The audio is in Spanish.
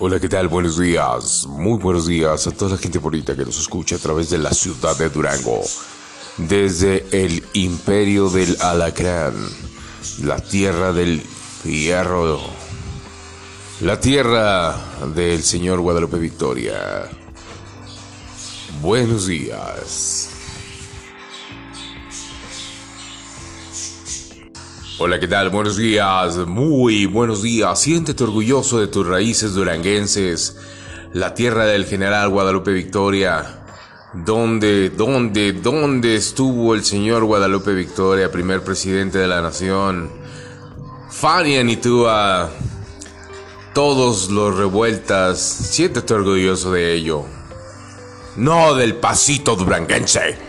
Hola, ¿qué tal? Buenos días. Muy buenos días a toda la gente bonita que nos escucha a través de la ciudad de Durango. Desde el imperio del Alacrán, la tierra del fierro, la tierra del señor Guadalupe Victoria. Buenos días. Hola, ¿qué tal? Buenos días, muy buenos días. Siéntete orgulloso de tus raíces duranguenses, la tierra del general Guadalupe Victoria. ¿Dónde, dónde, dónde estuvo el señor Guadalupe Victoria, primer presidente de la nación? Fania Nitúa, todos los revueltas, siéntete orgulloso de ello. No del pasito duranguense.